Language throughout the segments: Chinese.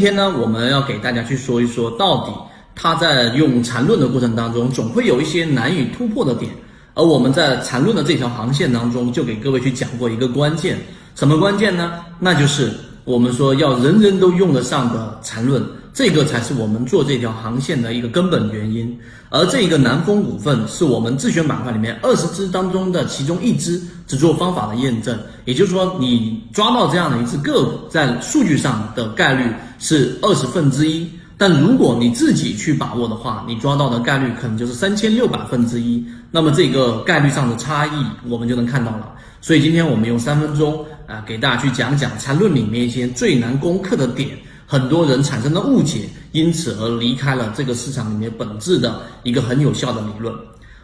今天呢，我们要给大家去说一说，到底他在用缠论的过程当中，总会有一些难以突破的点。而我们在缠论的这条航线当中，就给各位去讲过一个关键，什么关键呢？那就是我们说要人人都用得上的缠论，这个才是我们做这条航线的一个根本原因。而这个南风股份是我们自选板块里面二十只当中的其中一只，只做方法的验证。也就是说，你抓到这样的一只个股，在数据上的概率。是二十分之一，但如果你自己去把握的话，你抓到的概率可能就是三千六百分之一。那么这个概率上的差异，我们就能看到了。所以今天我们用三分钟啊，给大家去讲讲缠论里面一些最难攻克的点，很多人产生的误解，因此而离开了这个市场里面本质的一个很有效的理论。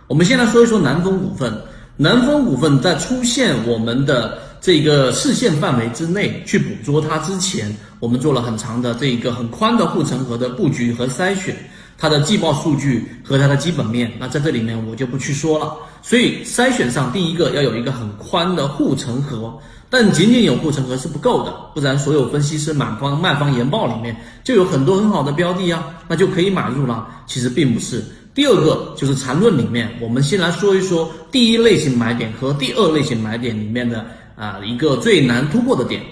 我们先来说一说南风股份，南风股份在出现我们的。这个视线范围之内去捕捉它之前，我们做了很长的这一个很宽的护城河的布局和筛选，它的季报数据和它的基本面，那在这里面我就不去说了。所以筛选上，第一个要有一个很宽的护城河，但仅仅有护城河是不够的，不然所有分析师买方卖方研报里面就有很多很好的标的啊，那就可以买入了。其实并不是。第二个就是缠论里面，我们先来说一说第一类型买点和第二类型买点里面的。啊，一个最难突破的点，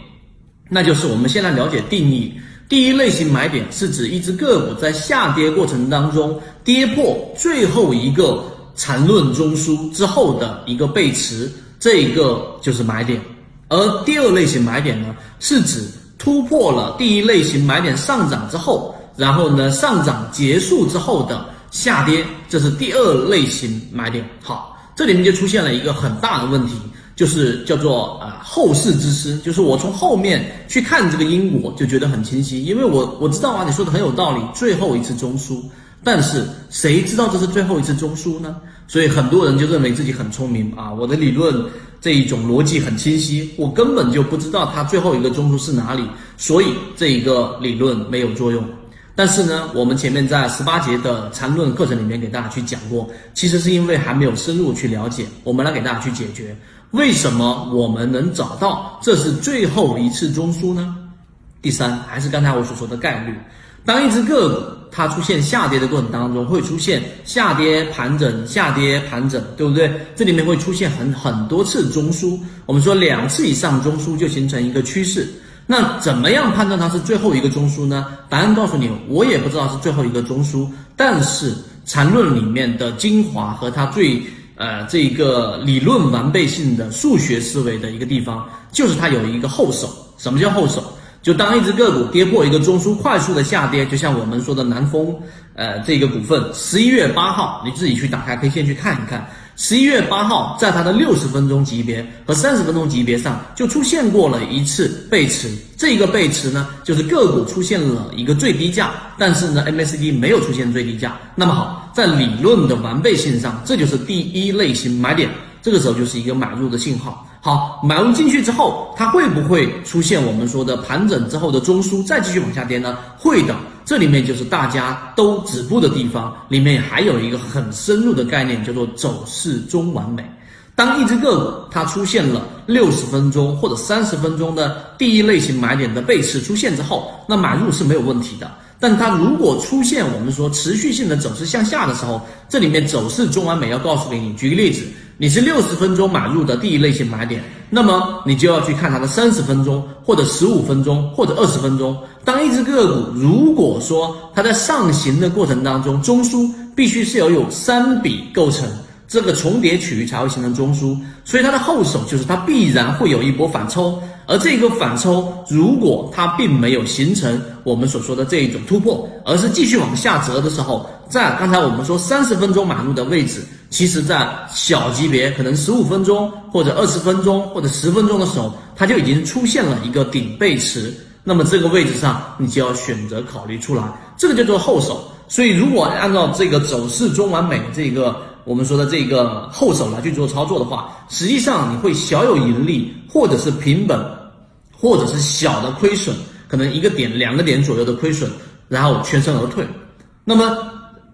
那就是我们先来了解定义。第一类型买点是指一只个股在下跌过程当中跌破最后一个缠论中枢之后的一个背驰，这一个就是买点。而第二类型买点呢，是指突破了第一类型买点上涨之后，然后呢上涨结束之后的下跌，这是第二类型买点。好，这里面就出现了一个很大的问题。就是叫做啊后世之师，就是我从后面去看这个因果，就觉得很清晰，因为我我知道啊，你说的很有道理，最后一次中枢，但是谁知道这是最后一次中枢呢？所以很多人就认为自己很聪明啊，我的理论这一种逻辑很清晰，我根本就不知道它最后一个中枢是哪里，所以这一个理论没有作用。但是呢，我们前面在十八节的缠论课程里面给大家去讲过，其实是因为还没有深入去了解，我们来给大家去解决。为什么我们能找到这是最后一次中枢呢？第三，还是刚才我所说的概率。当一只个股它出现下跌的过程当中，会出现下跌盘整、下跌盘整，对不对？这里面会出现很很多次中枢。我们说两次以上中枢就形成一个趋势。那怎么样判断它是最后一个中枢呢？答案告诉你，我也不知道是最后一个中枢。但是缠论里面的精华和它最。呃，这个理论完备性的数学思维的一个地方，就是它有一个后手。什么叫后手？就当一只个股跌破一个中枢，快速的下跌，就像我们说的南风，呃，这个股份，十一月八号，你自己去打开 K 线去看一看。十一月八号，在它的六十分钟级别和三十分钟级别上就出现过了一次背驰，这个背驰呢，就是个股出现了一个最低价，但是呢，MACD 没有出现最低价。那么好，在理论的完备性上，这就是第一类型买点，这个时候就是一个买入的信号。好，买入进去之后，它会不会出现我们说的盘整之后的中枢，再继续往下跌呢？会的。这里面就是大家都止步的地方，里面还有一个很深入的概念，叫做走势中完美。当一只个股它出现了六十分钟或者三十分钟的第一类型买点的背驰出现之后，那买入是没有问题的。但它如果出现我们说持续性的走势向下的时候，这里面走势中完美要告诉给你，举个例子，你是六十分钟买入的第一类型买点，那么你就要去看它的三十分钟或者十五分钟或者二十分钟。当一只个股如果说它在上行的过程当中，中枢必须是要有三笔构成。这个重叠区域才会形成中枢，所以它的后手就是它必然会有一波反抽，而这个反抽如果它并没有形成我们所说的这一种突破，而是继续往下折的时候，在刚才我们说三十分钟买入的位置，其实在小级别可能十五分钟或者二十分钟或者十分钟的时候，它就已经出现了一个顶背驰，那么这个位置上你就要选择考虑出来，这个叫做后手。所以如果按照这个走势中完美这个。我们说的这个后手来去做操作的话，实际上你会小有盈利，或者是平本，或者是小的亏损，可能一个点、两个点左右的亏损，然后全身而退。那么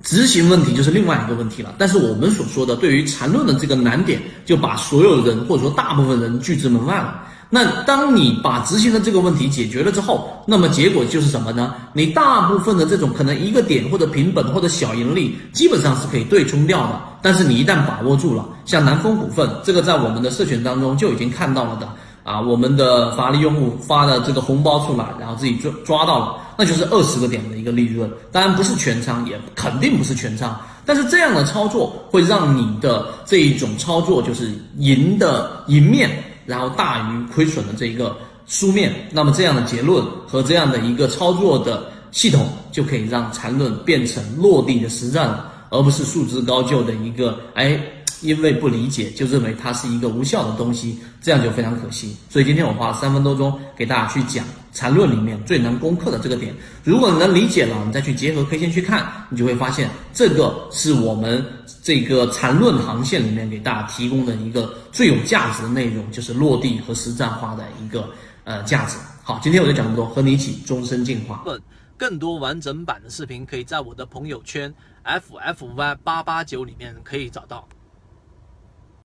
执行问题就是另外一个问题了。但是我们所说的对于缠论的这个难点，就把所有人或者说大部分人拒之门外了。那当你把执行的这个问题解决了之后，那么结果就是什么呢？你大部分的这种可能一个点或者平本或者小盈利，基本上是可以对冲掉的。但是你一旦把握住了，像南风股份这个，在我们的社群当中就已经看到了的啊，我们的法力用户发的这个红包出来，然后自己抓抓到了，那就是二十个点的一个利润。当然不是全仓，也肯定不是全仓，但是这样的操作会让你的这一种操作就是赢的赢面。然后大于亏损的这一个书面，那么这样的结论和这样的一个操作的系统，就可以让缠论变成落地的实战，而不是束之高就的一个哎，因为不理解就认为它是一个无效的东西，这样就非常可惜。所以今天我花了三分多钟给大家去讲缠论里面最难攻克的这个点，如果你能理解了，你再去结合 K 线去看，你就会发现这个是我们。这个缠论航线里面给大家提供的一个最有价值的内容，就是落地和实战化的一个呃价值。好，今天我就讲这么多，和你一起终身进化。更多完整版的视频可以在我的朋友圈 F F Y 八八九里面可以找到。